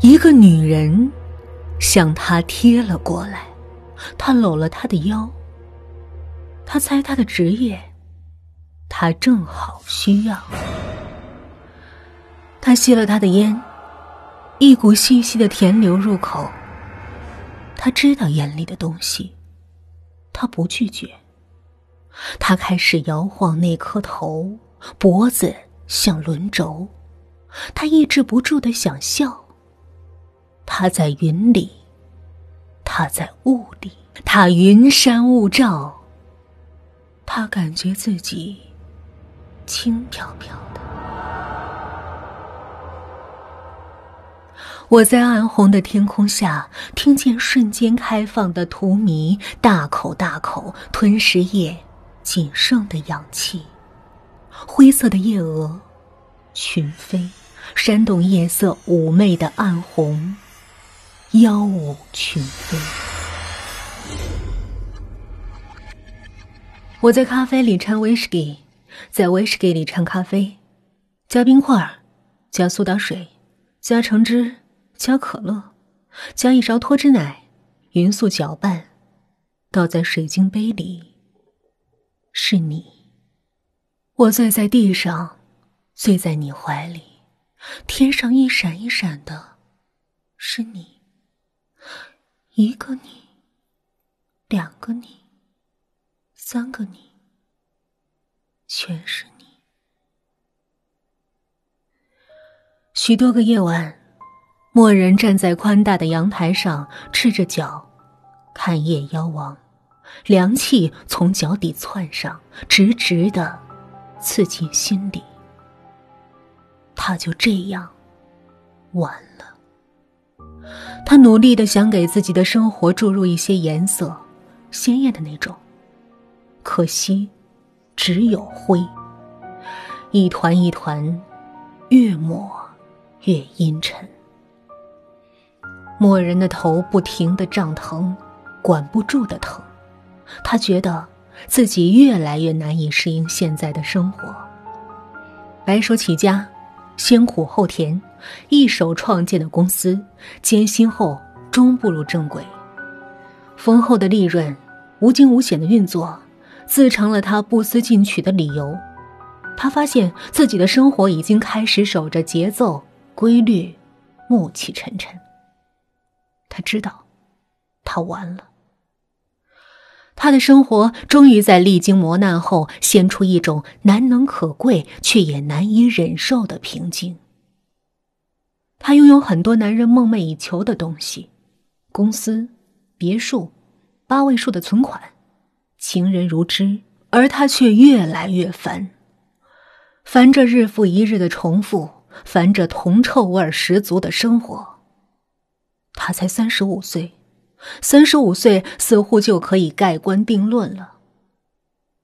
一个女人向他贴了过来，他搂了他的腰。他猜他的职业，他正好需要。他吸了他的烟，一股细细的甜流入口。他知道眼里的东西，他不拒绝。他开始摇晃那颗头，脖子像轮轴。他抑制不住的想笑。他在云里，他在雾里，他云山雾罩。他感觉自己轻飘飘的。我在暗红的天空下，听见瞬间开放的荼蘼大口大口吞食夜仅剩的氧气。灰色的夜蛾群飞，煽动夜色妩媚的暗红，妖舞群飞。我在咖啡里掺威士忌，在威士忌里掺咖啡，加冰块，加苏打水，加橙汁。加可乐，加一勺脱脂奶，匀速搅拌，倒在水晶杯里。是你，我醉在地上，醉在你怀里，天上一闪一闪的，是你，一个你，两个你，三个你，全是你。许多个夜晚。默人站在宽大的阳台上，赤着脚，看夜妖王，凉气从脚底窜上，直直的刺进心里。他就这样完了。他努力的想给自己的生活注入一些颜色，鲜艳的那种，可惜只有灰，一团一团，越抹越阴沉。默人的头不停的胀疼，管不住的疼。他觉得自己越来越难以适应现在的生活。白手起家，先苦后甜，一手创建的公司，艰辛后终步入正轨。丰厚的利润，无惊无险的运作，自成了他不思进取的理由。他发现自己的生活已经开始守着节奏、规律，暮气沉沉。他知道，他完了。他的生活终于在历经磨难后，现出一种难能可贵却也难以忍受的平静。他拥有很多男人梦寐以求的东西：公司、别墅、八位数的存款、情人如织，而他却越来越烦，烦着日复一日的重复，烦着铜臭味十足的生活。他才三十五岁，三十五岁似乎就可以盖棺定论了。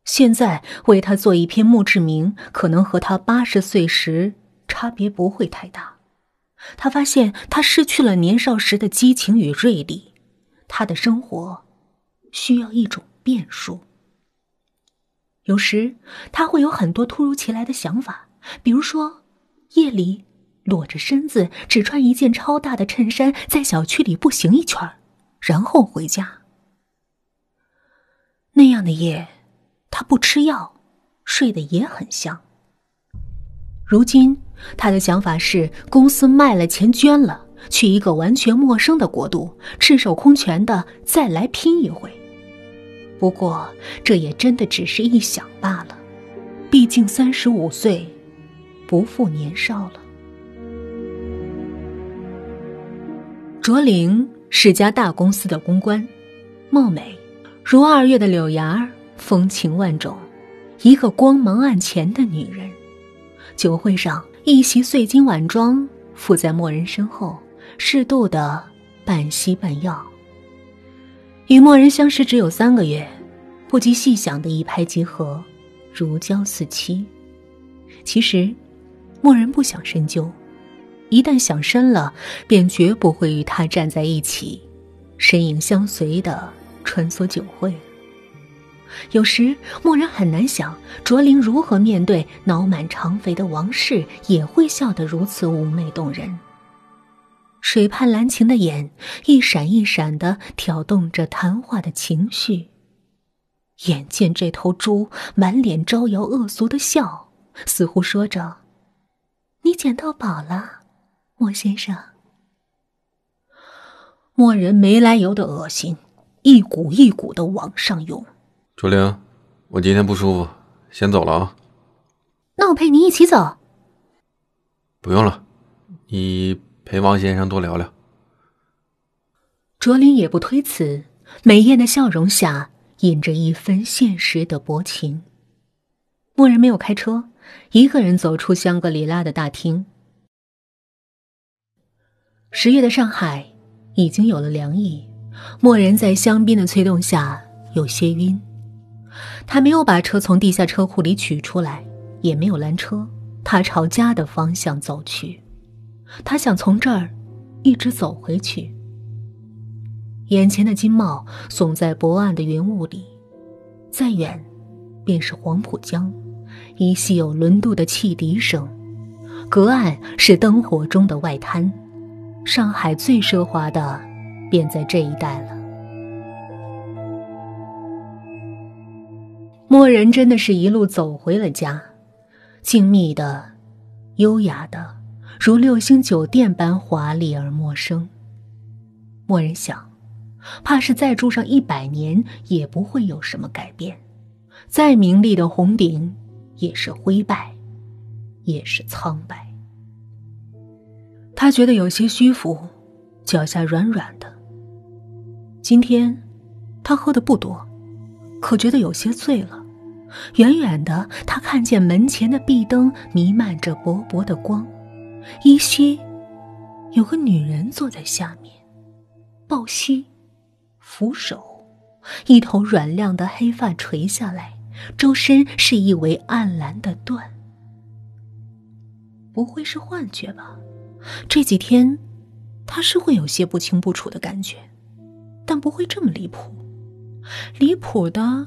现在为他做一篇墓志铭，可能和他八十岁时差别不会太大。他发现他失去了年少时的激情与锐利，他的生活需要一种变数。有时他会有很多突如其来的想法，比如说夜里。裸着身子，只穿一件超大的衬衫，在小区里步行一圈，然后回家。那样的夜，他不吃药，睡得也很香。如今，他的想法是：公司卖了钱捐了，去一个完全陌生的国度，赤手空拳的再来拼一回。不过，这也真的只是一想罢了。毕竟三十五岁，不复年少了。卓玲是家大公司的公关，貌美如二月的柳芽，风情万种，一个光芒暗前的女人。酒会上，一袭碎金晚装附在莫人身后，适度的半吸半药。与莫人相识只有三个月，不及细想的一拍即合，如胶似漆。其实，莫人不想深究。一旦想深了，便绝不会与他站在一起，身影相随的穿梭酒会。有时蓦然很难想，卓林如何面对脑满肠肥的王氏，也会笑得如此妩媚动人。水畔蓝情的眼一闪一闪的挑动着谈话的情绪。眼见这头猪满脸招摇恶俗的笑，似乎说着：“你捡到宝了，莫先生。”莫人没来由的恶心，一股一股的往上涌。卓玲，我今天不舒服，先走了啊。那我陪你一起走。不用了，你陪王先生多聊聊。卓林也不推辞，美艳的笑容下隐着一分现实的薄情。默人没有开车，一个人走出香格里拉的大厅。十月的上海。已经有了凉意，默人在香槟的催动下有些晕。他没有把车从地下车库里取出来，也没有拦车。他朝家的方向走去，他想从这儿一直走回去。眼前的金茂耸在薄暗的云雾里，再远便是黄浦江，依稀有轮渡的汽笛声。隔岸是灯火中的外滩。上海最奢华的，便在这一带了。默人真的是一路走回了家，静谧的、优雅的，如六星酒店般华丽而陌生。默人想，怕是再住上一百年，也不会有什么改变。再明丽的红顶，也是灰败，也是苍白。他觉得有些虚浮，脚下软软的。今天，他喝的不多，可觉得有些醉了。远远的，他看见门前的壁灯弥漫着薄薄的光，依稀有个女人坐在下面，抱膝，扶手，一头软亮的黑发垂下来，周身是一围暗蓝的缎。不会是幻觉吧？这几天，他是会有些不清不楚的感觉，但不会这么离谱。离谱的，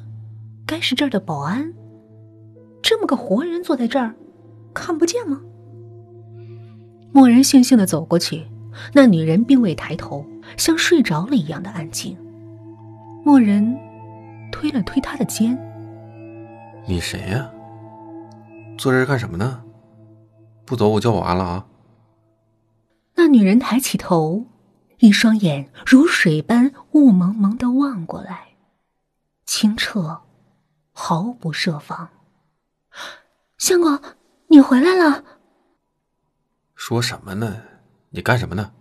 该是这儿的保安。这么个活人坐在这儿，看不见吗？默然悻悻的走过去，那女人并未抬头，像睡着了一样的安静。默然推了推她的肩：“你谁呀？坐这儿干什么呢？不走，我叫保安了啊！”那女人抬起头，一双眼如水般雾蒙蒙的望过来，清澈，毫不设防。相公，你回来了。说什么呢？你干什么呢？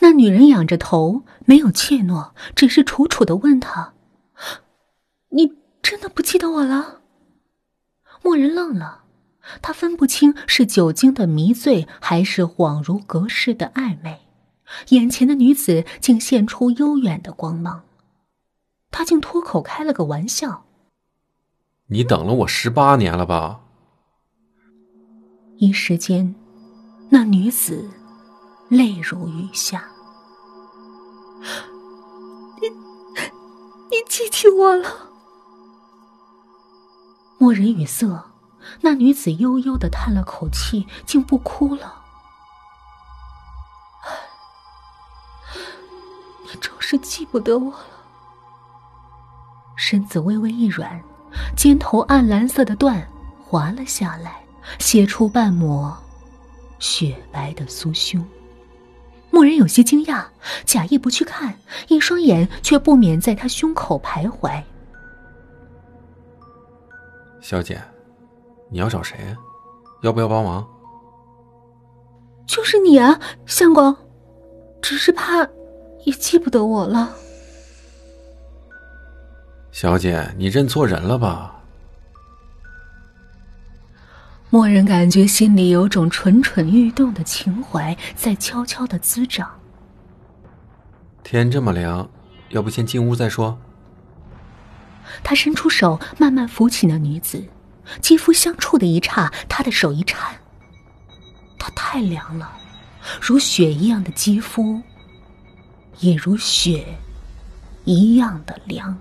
那女人仰着头，没有怯懦，只是楚楚的问他：“你真的不记得我了？”莫人愣了。他分不清是酒精的迷醉，还是恍如隔世的暧昧。眼前的女子竟现出悠远的光芒，他竟脱口开了个玩笑：“你等了我十八年了吧？”一时间，那女子泪如雨下。你，你记起我了？默人语塞。那女子悠悠的叹了口气，竟不哭了。你终是记不得我了。身子微微一软，肩头暗蓝色的缎滑了下来，写出半抹雪白的酥胸。牧人有些惊讶，假意不去看，一双眼却不免在他胸口徘徊。小姐。你要找谁？要不要帮忙？就是你啊，相公，只是怕也记不得我了。小姐，你认错人了吧？默人感觉心里有种蠢蠢欲动的情怀在悄悄的滋长。天这么凉，要不先进屋再说。他伸出手，慢慢扶起那女子。肌肤相触的一刹，他的手一颤。他太凉了，如雪一样的肌肤，也如雪一样的凉。